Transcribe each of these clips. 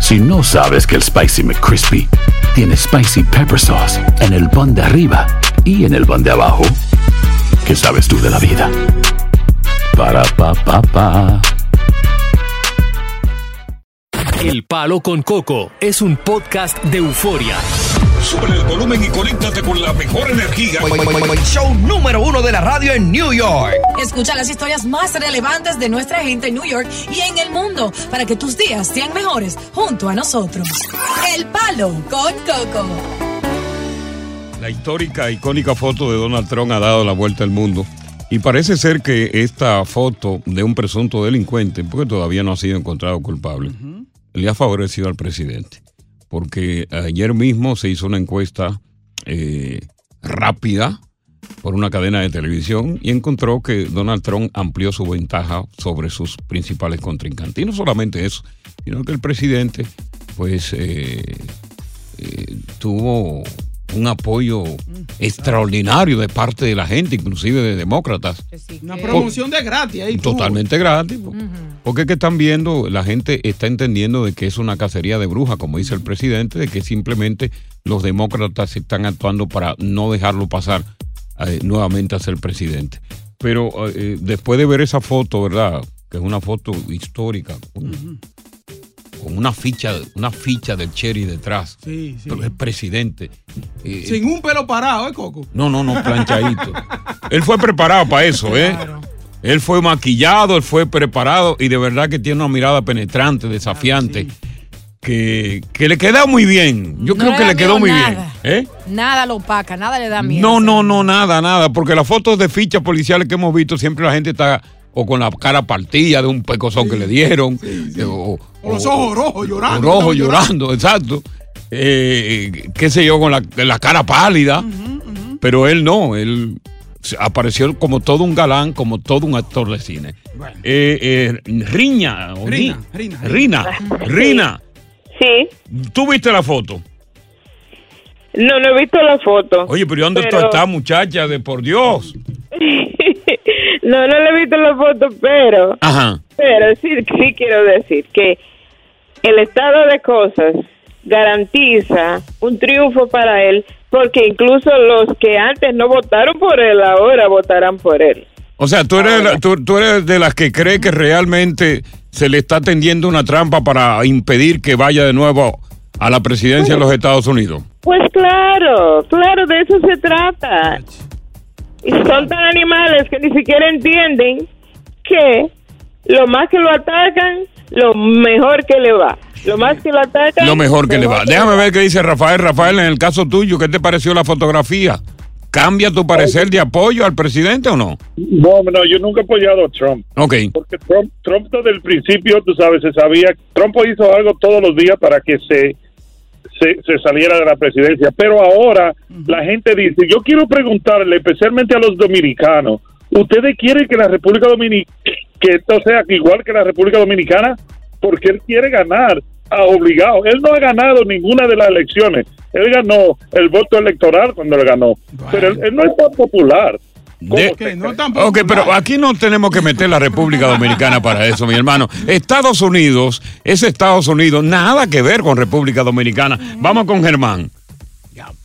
Si no sabes que el Spicy McCrispy tiene Spicy Pepper Sauce en el pan de arriba y en el pan de abajo, ¿qué sabes tú de la vida? Para, pa, pa, pa. El Palo con Coco es un podcast de euforia. Sube el volumen y conéctate con la mejor energía. Show número uno de la radio en New York. Escucha las historias más relevantes de nuestra gente en New York y en el mundo para que tus días sean mejores junto a nosotros. El Palo con Coco. La histórica, icónica foto de Donald Trump ha dado la vuelta al mundo. Y parece ser que esta foto de un presunto delincuente, porque todavía no ha sido encontrado culpable, le ha favorecido al presidente. Porque ayer mismo se hizo una encuesta eh, rápida por una cadena de televisión y encontró que Donald Trump amplió su ventaja sobre sus principales contrincantes. Y no solamente eso, sino que el presidente, pues, eh, eh, tuvo un apoyo extraordinario de parte de la gente, inclusive de demócratas. Una promoción de gratis ahí. Totalmente gratis. po- Porque es que están viendo, la gente está entendiendo de que es una cacería de brujas, como dice el presidente, de que simplemente los demócratas están actuando para no dejarlo pasar eh, nuevamente a ser presidente. Pero eh, después de ver esa foto, ¿verdad? Que es una foto histórica, con, con una ficha, una ficha del Cherry detrás. Sí, sí. Pero es presidente. Eh, Sin un pelo parado, ¿eh, Coco? no, no, no, planchadito. él fue preparado para eso, ¿eh? Él fue maquillado, él fue preparado y de verdad que tiene una mirada penetrante, desafiante, que, que le queda muy bien. Yo No creo le que le quedó muy nada. bien. ¿eh? Nada lo opaca, nada le da miedo. No, no, no, nada, nada, porque las fotos de fichas policiales que hemos visto, siempre la gente está o con la cara partida de un pecozón que le dieron, eh, o, los ojos rojos llorando. rojo estaban llorando, exacto. Eh, qué sé yo, con la, la cara pálida. Pero él no, él apareció como todo un galán, como todo un actor de cine. Eh, eh, Riña, o Rina, Rina. Rina, Rina, Sí. ¿tú viste la foto? No, no he visto la foto. Oye, pero ¿y dónde Pero- está muchacha de por Dios? No, no le he visto la foto, pero, Ajá. pero sí, sí quiero decir que el estado de cosas garantiza un triunfo para él, porque incluso los que antes no votaron por él ahora votarán por él. O sea, tú eres, la- tú, tú eres de las que cree que realmente se le está tendiendo una trampa para impedir que vaya de nuevo a la presidencia de los Estados Unidos. Pues claro, claro, de eso se trata. Y son tan animales que ni siquiera entienden que lo más que lo atacan, lo mejor que le va. Lo más que lo atacan, Lo mejor que le va. Déjame ver qué dice Rafael. Rafael, en el caso tuyo, ¿qué te pareció la fotografía? ¿Cambia tu parecer de apoyo al presidente o no? No, no, yo nunca he apoyado a Trump. Ok. Porque Trump, Trump desde el principio, tú sabes, se sabía, Trump hizo algo todos los días para que se, se, se saliera de la presidencia. Pero ahora la gente dice, yo quiero preguntarle, especialmente a los dominicanos, ¿ustedes quieren que la República Dominicana, que esto sea igual que la República Dominicana? Porque él quiere ganar a obligado. Él no ha ganado ninguna de las elecciones. Él ganó el voto electoral cuando él ganó. Pero él, él no es popular. De- ok, pero aquí no tenemos que meter la República Dominicana para eso, mi hermano. Estados Unidos es Estados Unidos, nada que ver con República Dominicana. Vamos con Germán.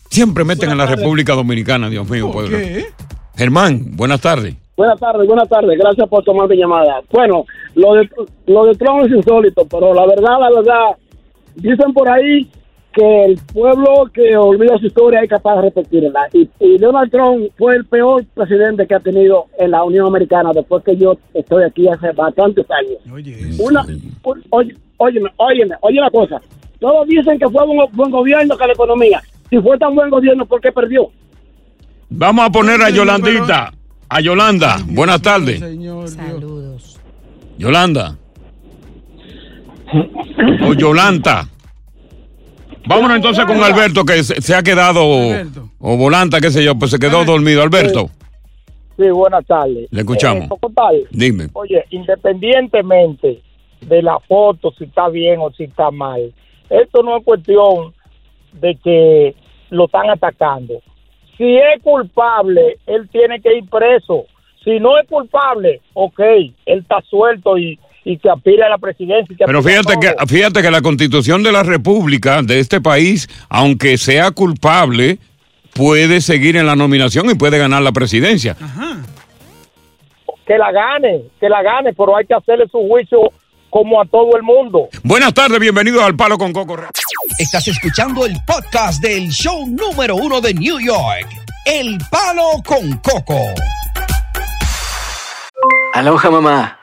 Siempre meten a la República Dominicana, Dios mío. ¿Por pueblo. qué? Germán, buenas tardes. Buenas tardes, buenas tardes. Gracias por tomar mi llamada. Bueno, lo de, lo de Trump es insólito, pero la verdad, la verdad, dicen por ahí que el pueblo que olvida su historia es capaz de repetirla. Y, y Donald Trump fue el peor presidente que ha tenido en la Unión Americana después que yo estoy aquí hace bastantes años. Una, un- oye, óyeme, óyeme, oye una cosa. Todos dicen que fue buen, buen gobierno que la economía. Si fue tan buen gobierno, ¿por qué perdió? Vamos a poner a Yolandita. A Yolanda. Buenas tardes. Saludos. Yolanda. O Yolanta. Vámonos entonces con Alberto, que se, se ha quedado. O Volanta, qué sé yo, pues se quedó dormido. Alberto, Sí, buenas tardes. Le escuchamos. Eh, ¿cómo tal? dime. Oye, independientemente de la foto, si está bien o si está mal, esto no es cuestión de que lo están atacando. Si es culpable, él tiene que ir preso. Si no es culpable, ok, él está suelto y, y que aspire a la presidencia. y que Pero fíjate que, fíjate que la constitución de la República de este país, aunque sea culpable, puede seguir en la nominación y puede ganar la presidencia. Que la gane, que la gane, pero hay que hacerle su juicio como a todo el mundo. Buenas tardes, bienvenidos al Palo con Coco. Estás escuchando el podcast del show número uno de New York, El Palo con Coco. Aloha mamá.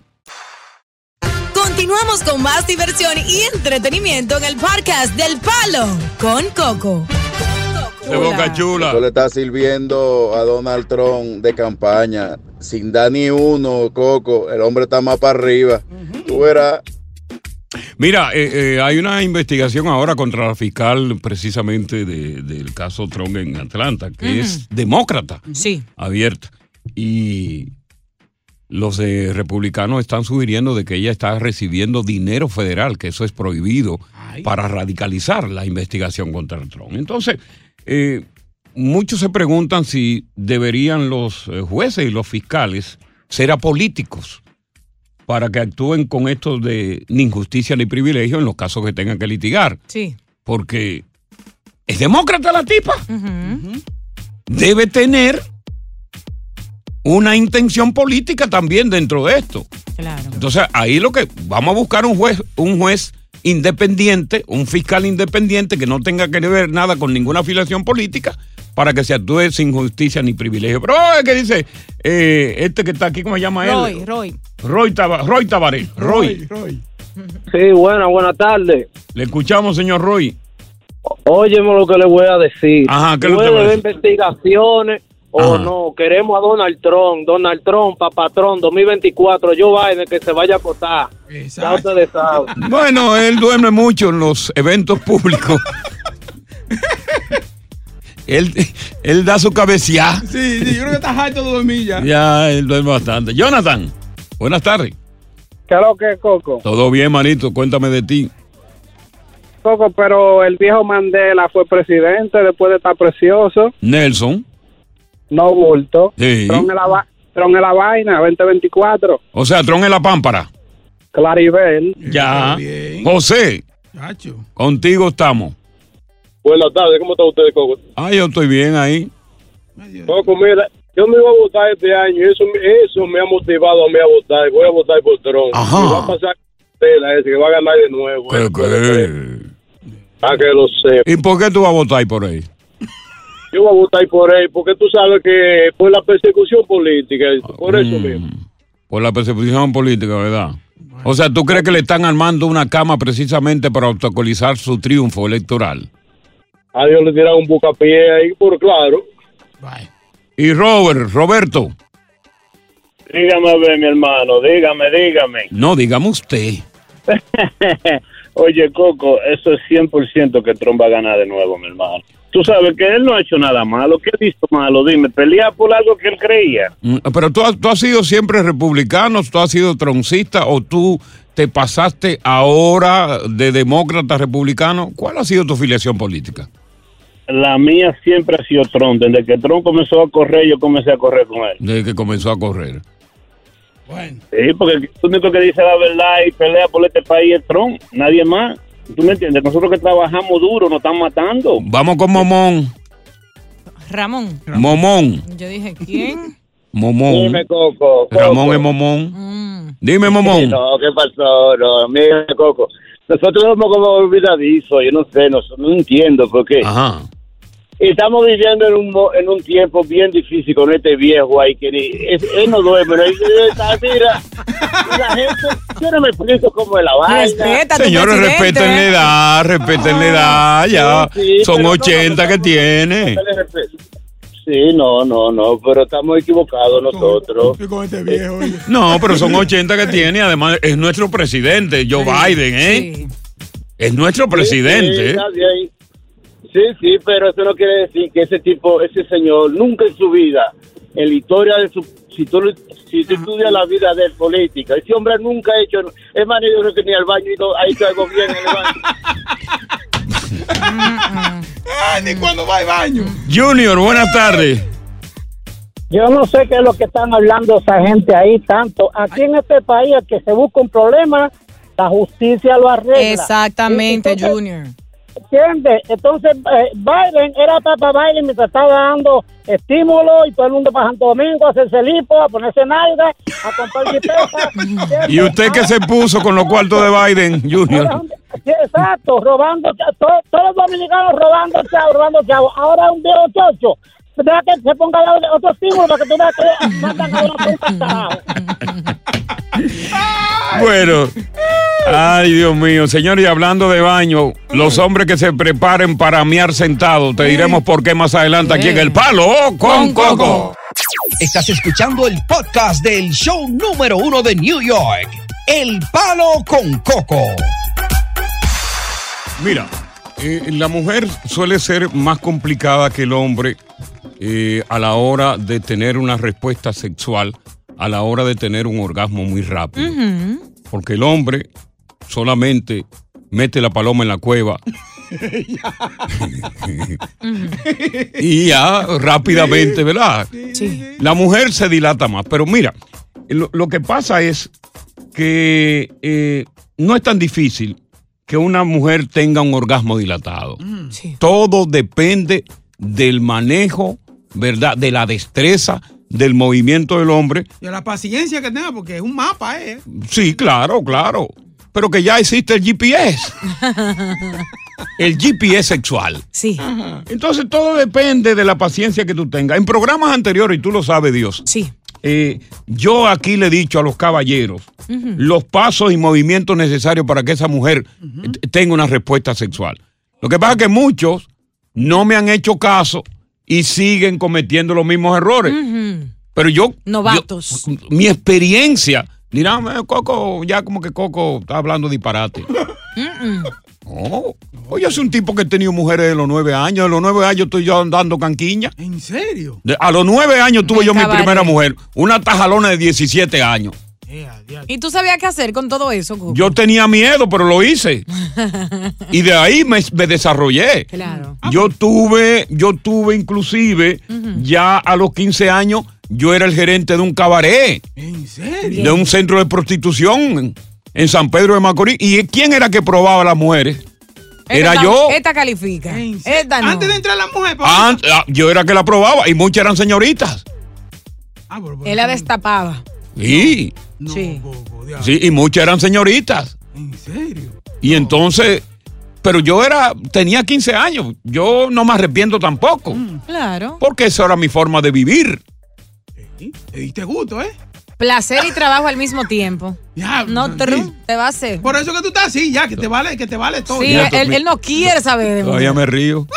Continuamos con más diversión y entretenimiento en el podcast del Palo con Coco. De Boca Chula. Esto le está sirviendo a Donald Trump de campaña. Sin dar ni uno, Coco. El hombre está más para arriba. Tú verás. Mira, eh, eh, hay una investigación ahora contra la fiscal precisamente de- del caso Trump en Atlanta, que es demócrata, Sí. abierta. Y los eh, republicanos están sugiriendo de que ella está recibiendo dinero federal, que eso es prohibido para radicalizar la investigación contra Trump. Entonces, eh, muchos se preguntan si deberían los eh, jueces y los fiscales ser apolíticos para que actúen con esto de ni injusticia ni privilegio en los casos que tengan que litigar. Sí. Porque es demócrata la tipa. Debe tener una intención política también dentro de esto. Claro. Entonces, ahí lo que vamos a buscar un juez, un juez independiente, un fiscal independiente que no tenga que ver nada con ninguna afiliación política para que se actúe sin justicia ni privilegio. Pero oh, ¿qué dice eh, este que está aquí, ¿cómo se llama Roy, él? Roy. Roy, Taba- Roy Tabaré. Roy. Sí, buena, buenas tardes. Le escuchamos, señor Roy. Óyeme lo que le voy a decir. Ajá, ¿qué le Puede usted va a haber decir? investigaciones o Ajá. no. Queremos a Donald Trump, Donald Trump, papatrón, 2024, Joe Biden, que se vaya a acotar. Saben. Bueno, él duerme mucho en los eventos públicos. él, él da su cabeceada. Sí, sí, yo creo que estás harto de dormir ya. Ya, él duerme bastante. Jonathan, buenas tardes. ¿Qué es lo que es, Coco? Todo bien, manito. Cuéntame de ti. Coco, pero el viejo Mandela fue presidente después de estar precioso. Nelson. No bulto. Sí. Tron en la, Tron en la vaina, 2024. O sea, Tron en la pámpara. Claribel. Ya. José. Contigo estamos. Buenas tardes, ¿cómo está usted, Coco? Ah, yo estoy bien ahí. Coco, mira, yo me iba a votar este año eso, eso me ha motivado a mí a votar. Voy a votar por Trump. Ajá. Y va a pasar tela ese, que va a ganar de nuevo. ¿Qué, qué? Para que lo sepa. ¿Y por qué tú vas a votar por ahí? Yo voy a votar por él porque tú sabes que por la persecución política, por eso Mm. mismo. Por la persecución política, ¿verdad? O sea, ¿tú crees que le están armando una cama precisamente para obstaculizar su triunfo electoral? A Dios le tiran un bucapié ahí, por claro. Y Robert, Roberto. Dígame a ver, mi hermano, dígame, dígame. No, dígame usted. Oye, Coco, eso es 100% que Trump va a ganar de nuevo, mi hermano. Tú sabes que él no ha hecho nada malo. ¿Qué ha visto malo? Dime, pelea por algo que él creía. Mm, Pero tú, has- tú has sido siempre republicano, tú has sido troncista o tú te pasaste ahora de demócrata a republicano. ¿Cuál ha sido tu filiación política? La mía siempre ha sido Trump. Desde que Trump comenzó a correr, yo comencé a correr con él. Desde que comenzó a correr. Sí, porque el único que dice la verdad y pelea por este país es Trump, nadie más. ¿Tú me entiendes? Nosotros que trabajamos duro nos están matando. Vamos con Momón. Ramón. Momón. Yo dije, ¿quién? Momón. Dime, Coco. Ramón Coco. es Momón. Mm. Dime, Momón. No, ¿qué pasó? No, mira, Coco. Nosotros somos como olvidadizos, yo no sé, no, no entiendo por qué. Ajá. Estamos viviendo en un, mo- en un tiempo bien difícil con este viejo ahí que ni, es- él no duerme, ¿no? Mira, la gente, yo no me explico cómo es la vaina. Señores, respeten la edad, respeten la edad, ya. Sí, sí, Son pero no, 80 que tiene. Sí, no, no, no, pero estamos equivocados nosotros. No, pero son 80 que tiene. Además, es nuestro presidente, Joe Biden, ¿eh? Es nuestro presidente. ¿eh? está bien. Sí, sí, pero eso no quiere decir que ese tipo, ese señor, nunca en su vida, en la historia de su, si tú, si tú estudias la vida de él, política, ese hombre nunca ha hecho, es más, yo creo que ni al baño y no, ha hecho algo bien en el baño. Ni cuando va al baño. Junior, buenas tardes. Yo no sé qué es lo que están hablando esa gente ahí tanto. Aquí en este país, el que se busca un problema, la justicia lo arregla. Exactamente, Entonces, Junior. ¿Entiendes? Entonces, eh, Biden era para Biden mientras estaba dando estímulo y todo el mundo para Santo Domingo a hacerse lipo, a ponerse nalga, a comprar jipeta. ¿Y usted qué se puso con los cuartos de Biden, Junior? Exacto, robando, cha- to- todos los dominicanos robando chavo, robando chavo. Ahora un viejo chocho. Deja que se ponga otro estímulo para que tú veas que matan a una. Bueno. Ay, Dios mío. Señor, y hablando de baño, los hombres que se preparen para miar sentados, te diremos por qué más adelante aquí en El Palo con Coco. Estás escuchando el podcast del show número uno de New York, El Palo con Coco. Mira, eh, la mujer suele ser más complicada que el hombre eh, a la hora de tener una respuesta sexual, a la hora de tener un orgasmo muy rápido. Porque el hombre solamente mete la paloma en la cueva y ya rápidamente, ¿verdad? Sí. La mujer se dilata más. Pero mira, lo, lo que pasa es que eh, no es tan difícil que una mujer tenga un orgasmo dilatado. Todo depende del manejo, ¿verdad? De la destreza, del movimiento del hombre. A la paciencia que tenga, porque es un mapa, ¿eh? Sí, claro, claro. Pero que ya existe el GPS, el GPS sexual. Sí. Entonces todo depende de la paciencia que tú tengas. En programas anteriores, y tú lo sabes, Dios. Sí. eh, yo aquí le he dicho a los caballeros los pasos y movimientos necesarios para que esa mujer eh, tenga una respuesta sexual. Lo que pasa es que muchos no me han hecho caso y siguen cometiendo los mismos errores. Pero yo. Novatos. yo- mi experiencia. Dirán, "Eh, Coco, ya como que Coco está hablando disparate. No. Oye, es un tipo que he tenido mujeres de los nueve años. De los nueve años estoy yo andando canquiña. ¿En serio? De- a los nueve años tuve yo mi primera mujer. Una tajalona de 17 años. ¿Y tú sabías qué hacer con todo eso, Coco? Yo tenía miedo, pero lo hice. Y de ahí me, me desarrollé. Claro. Yo tuve, yo tuve inclusive, ya a los 15 años, yo era el gerente de un cabaret, ¿En serio? de un centro de prostitución en, en San Pedro de Macorís. ¿Y quién era que probaba a las mujeres? Era yo. Esta califica. Esta no. Antes de entrar la mujer, Ah, ah, yo era que la probaba y muchas eran señoritas. Él la destapaba. Sí, sí. sí, y muchas eran señoritas. ¿En serio? Y entonces, pero yo era, tenía 15 años. Yo no me arrepiento tampoco. Claro. Porque esa era mi forma de vivir. Te diste gusto, ¿eh? Placer y trabajo al mismo tiempo. Ya, No, tru, te va a hacer. Por eso que tú estás así, ya, que te vale, que te vale todo. Sí, ya. él, él no quiere saber de Todavía me río.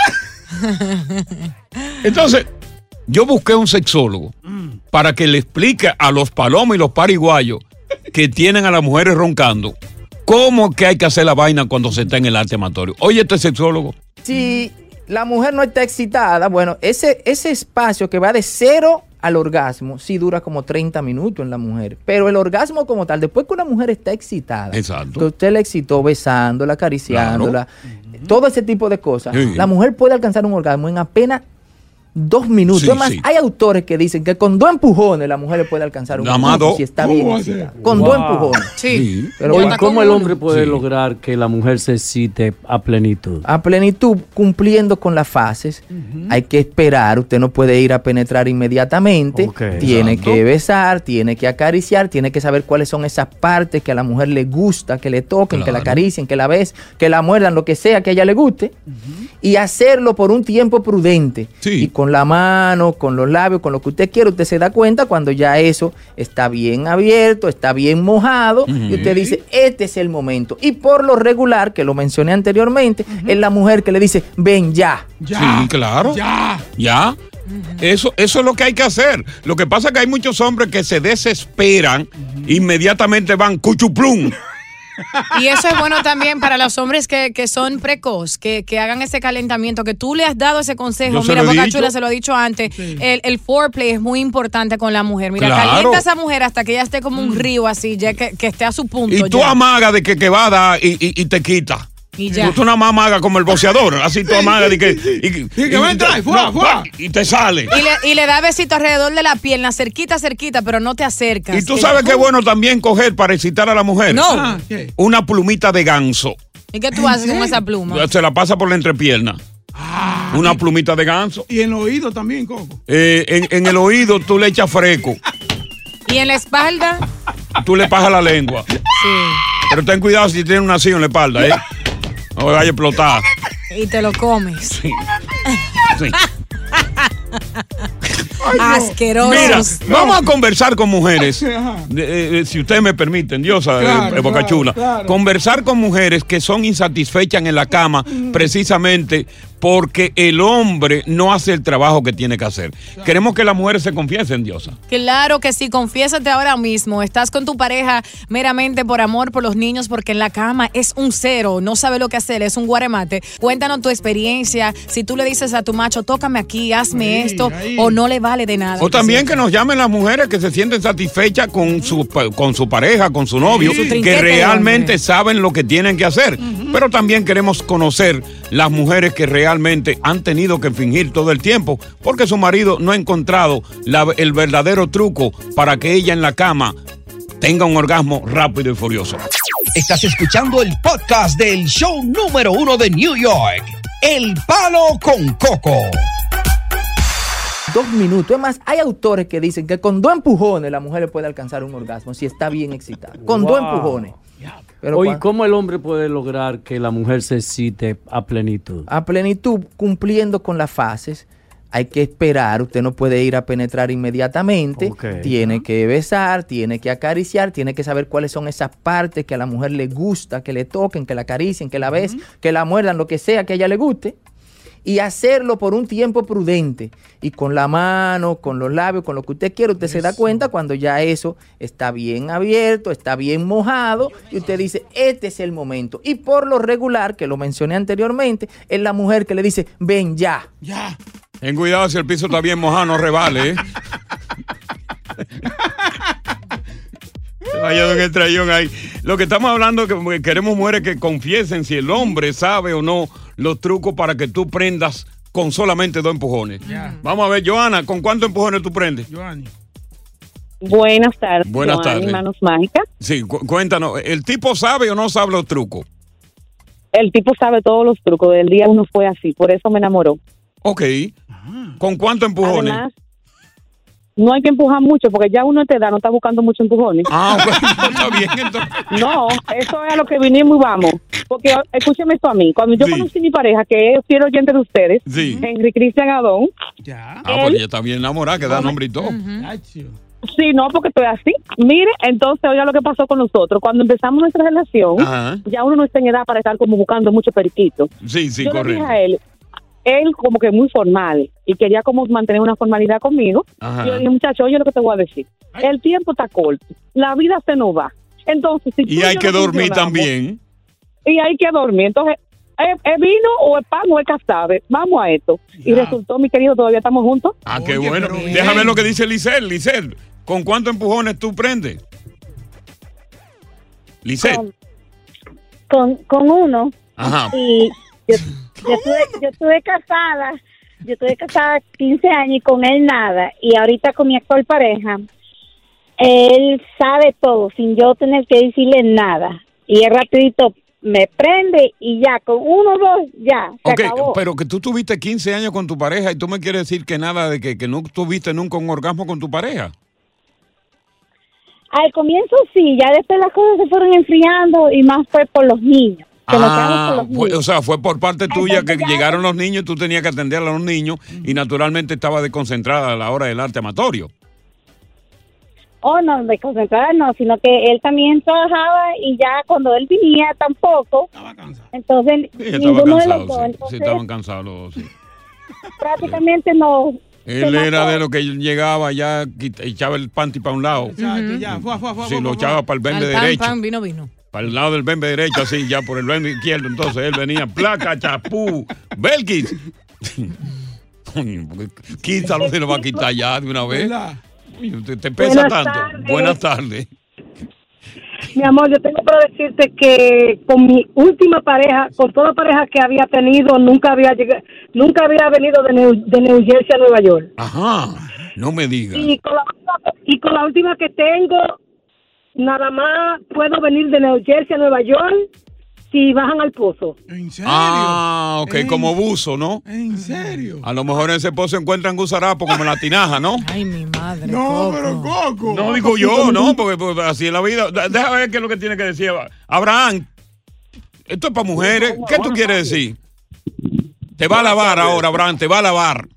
Entonces, Yo busqué un sexólogo para que le explique a los palomos y los pariguayos que tienen a las mujeres roncando cómo que hay que hacer la vaina cuando se está en el arte amatorio. Oye, este sexólogo. Si la mujer no está excitada, bueno, ese, ese espacio que va de cero al orgasmo sí dura como 30 minutos en la mujer. Pero el orgasmo como tal, después que una mujer está excitada, Exacto. que usted la excitó besándola, acariciándola, todo ese tipo de cosas, Sí. la mujer puede alcanzar un orgasmo en apenas dos minutos. Sí, hay autores que dicen que con dos empujones la mujer le puede alcanzar un dos. si está bien. Con Wow. dos empujones. Sí. Pero ¿cómo el hombre puede Sí. lograr que la mujer se excite a plenitud? a plenitud, cumpliendo con las fases. Hay que esperar, usted no puede ir a penetrar inmediatamente. Tiene Exacto. que besar, tiene que acariciar, tiene que saber cuáles son esas partes que a la mujer le gusta, que le toquen, que la acaricien, que la bes, que la muerdan, lo que sea que a ella le guste. Y hacerlo por un tiempo prudente. Y con la mano, con los labios, con lo que usted quiere, usted se da cuenta cuando ya eso está bien abierto, está bien mojado. Y usted dice, este es el momento. Y por lo regular, que lo mencioné anteriormente, es la mujer que le dice, ven ya. sí, claro. Ya. Ya. Eso, eso es lo que hay que hacer. Lo que pasa es que hay muchos hombres que se desesperan, inmediatamente van cuchuplum. Y eso es bueno también para los hombres que, que son precoz, que, que hagan ese calentamiento, que tú le has dado ese consejo. Yo Mira, Boca. Chula se lo he dicho antes. El, el foreplay es muy importante con la mujer. Mira, Claro. calienta a esa mujer hasta que ella esté como un río así, ya que, que esté a su punto. Y tú ya. amagas de que, que va a dar y, y- y te quita. Y ya. Tú, más amagas como el boceador. Así tú amagas de que. Y, que va a entrar, y fuá, no, fuá. y te sale. Y le, y le da besito alrededor de la pierna, cerquita, cerquita, pero no te acercas. Y tú Que- sabes que es bueno también coger para excitar a la mujer. No. Ah, ¿qué? Una plumita de ganso. ¿Y qué tú haces con esa pluma? Se la pasa por la entrepierna. Una plumita de ganso. Y en el oído también, Coco. Eh, en, en el oído tú le echas fresco. Y en la espalda, Tú le pasas la lengua. sí. Pero ten cuidado si tiene una silla en la espalda, ¿eh? No vaya a explotar. Y te lo comes. Sí. Asqueroso. Mira, vamos a conversar con mujeres. Eh, eh, si ustedes me permiten, Diosa, Claro, eh, Boca claro, Chula. claro. Conversar con mujeres que son insatisfechas en la cama precisamente porque el hombre no hace el trabajo que tiene que hacer. Queremos que las mujeres se confiesen, Diosa. Claro que sí, confiésate ahora mismo. Estás con tu pareja meramente por amor, por los niños, porque en la cama es un cero, no sabe lo que hacer, es un guaremate. Cuéntanos tu experiencia. Si tú le dices a tu macho, tócame aquí, hazme esto, o no le vale de nada. O también que nos llamen las mujeres que se sienten satisfechas con su, con su pareja, con su novio, Su que realmente saben lo que tienen que hacer. Pero también queremos conocer las mujeres que realmente han tenido que fingir todo el tiempo porque su marido no ha encontrado la- el verdadero truco para que ella en la cama tenga un orgasmo rápido y furioso. Estás escuchando el podcast del show número uno de New York, El Palo con Coco. Dos minutos. Es más, hay autores que dicen que con dos empujones la mujer le puede alcanzar un orgasmo si está bien excitada. Con dos empujones. Pero Oye, ¿cómo el hombre puede lograr que la mujer se excite a plenitud? a plenitud, cumpliendo con las fases. Hay que esperar, usted no puede ir a penetrar inmediatamente. Tiene que besar, tiene que acariciar, tiene que saber cuáles son esas partes que a la mujer le gusta, que le toquen, que la acaricien, que la besen, que la muerdan, lo que sea que a ella le guste. Y hacerlo por un tiempo prudente. Y con la mano, con los labios, con lo que usted quiere, usted se da cuenta cuando ya eso está bien abierto, está bien mojado. Y usted dice, este es el momento. Y por lo regular, que lo mencioné anteriormente, es la mujer que le dice, ven ya. Ya. Ten cuidado si el piso está bien mojado, no revale, ¿eh? Se vaya en el trayón ahí. Lo que estamos hablando es que queremos mujeres que confiesen si el hombre sabe o no los trucos para que tú prendas con solamente dos empujones. Vamos a ver, Joana, ¿con cuántos empujones tú prendes? Buenas tardes. Buenas tardes. Manos mágicas. Sí, cu- cuéntanos, ¿el tipo sabe o no sabe los trucos? El tipo sabe todos los trucos. Del día uno fue así, por eso me enamoró. Ok. ¿Con cuántos empujones? Además, no hay que empujar mucho porque ya uno te da, no está buscando mucho empujones. Ah, está bien, entonces. No, eso es a lo que vinimos y vamos. Porque escúcheme esto a mí. Cuando yo Sí. conocí a mi pareja, que es fiel oyente de ustedes, Sí. Henry Cristian Adón, Ah, pues ella está bien enamorada, que da nombre y todo. Sí, no, porque estoy así. Mire, entonces, oiga lo que pasó con nosotros. Cuando empezamos nuestra relación, Ajá. ya uno no está en edad para estar como buscando mucho periquito. Sí, sí, Yo le dije a él, él como que muy formal y quería como mantener una formalidad conmigo. Ajá. Y yo dije, muchacho, oye lo que te voy a decir. El tiempo está corto, la vida se nos va. Entonces, si tú Y hay que no dormir también. Y hay que dormir. Entonces, ¿es, es vino o es pan o es casabe? Vamos a esto. Y resultó, mi querido, todavía estamos juntos. Ah, qué bueno. Déjame ver lo que dice Lisel. Lisel, ¿con cuántos empujones tú prendes? Lisel. con, con uno. Ajá. Y yo, yo, estuve, yo estuve casada, yo estuve casada 15 años y con él nada. Y ahorita con mi actual pareja, él sabe todo sin yo tener que decirle nada. Y él rapidito me prende y ya, con uno o dos, ya, se Ok, acabó. pero que tú tuviste 15 años con tu pareja y tú me quieres decir que nada de que, que no tuviste nunca un orgasmo con tu pareja. Al comienzo sí, ya después las cosas se fueron enfriando y más fue por los niños. Que Ah, fue- o sea, fue por parte tuya que llegaron los niños y tú tenías que atender a los niños y naturalmente estaba desconcentrada a la hora del arte amatorio. Oh, no, de concentrar no, sino que él también trabajaba y ya cuando él venía tampoco. Entonces, Sí, estaba ninguno de los cansado, dos. sí. Estaban cansados los dos, sí. prácticamente no. Él era mató. de lo que llegaba ya, echaba el panty para un lado. Exacto, ya, fue, fue, fue, Sí, fue, lo echaba fue. para el pan, derecho. pan, vino, vino. Para el lado del bembe derecho, así, ya por el bembe izquierdo. Entonces él venía, placa, chapú, Belkis. Quítalo, se lo va a quitar ya de una vez. Te, te pesa Buenas tanto. tardes. Buenas tardes. Mi amor, yo tengo para decirte que con mi última pareja, con toda pareja que había tenido, nunca había llegado, nunca había venido de New, de New Jersey a Nueva York. Ajá, no me digas. Y con, la, última- y con la última que tengo, nada más puedo venir de New Jersey a Nueva York si bajan al pozo. ¿En Ah, ok, como buzo, ¿no? ¿En serio? A lo mejor en ese pozo encuentran gusarapo como en la tinaja, ¿no? Ay, mi madre. No, pero Coco. No digo yo, ¿no? Porque, porque así es la vida. Da- Déjame ver qué es lo que tiene que decir. Abraham, esto es para mujeres. ¿Qué tú quieres decir? Te va a lavar ahora, Abraham, te va a lavar.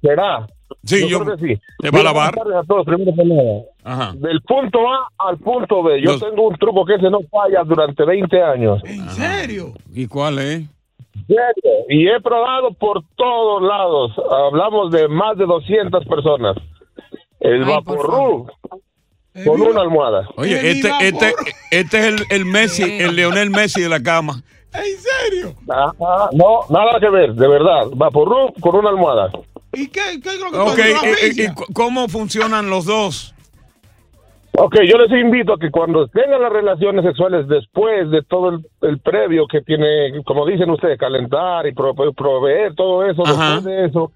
¿Será? Sí, yo- creo que sí. ¿Te va a lavar? buenas tardes a todos, primero que nada. Ajá. Del punto A al punto B. Yo Los- tengo un truco que ese no falla durante 20 años. ¿En serio? ¿Y cuál es? serio. Y he probado por todos lados. Hablamos de más de 200 personas. El Vaporru con una almohada. Oye, este, este, este es el, el Messi, el Leonel Messi de la cama. ¿En serio? No, nada que ver, de verdad. Vaporru con una almohada. ¿Y qué, qué es lo que Ok, pasa? eh, ¿La eh, asfixia? ¿y cu- ¿cómo funcionan los dos? Ok, yo les invito a que cuando tengan las relaciones sexuales después de todo el, el previo que tiene, como dicen ustedes, calentar y pro- proveer todo eso, Ajá. después de eso,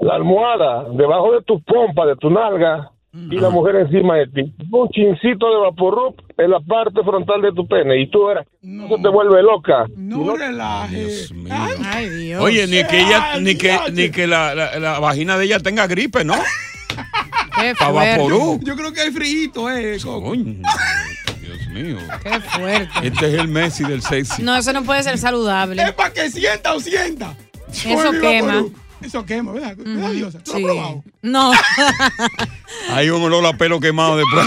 la almohada debajo de tu pompa, de tu nalga, y la mujer encima de ti. Un chincito de vaporrup en la parte frontal de tu pene, y tú verás, eso te vuelve loca. No relajes. Ay, Dios. Oye, ni que ella, ni que, ni que la, la- la vagina de ella tenga gripe, ¿no? Qué vaporú. Yo creo que hay frío, eh. Coño, Dios mío. Qué fuerte. Este es el Messi del sexy. No, eso no puede ser saludable. Es para que sienta o sienta. Eso quema. Vaporú. Eso quema, ¿verdad? ¿Verdad, Diosa? ¿Tú lo has probado? No. Hay un olor a pelo quemado después.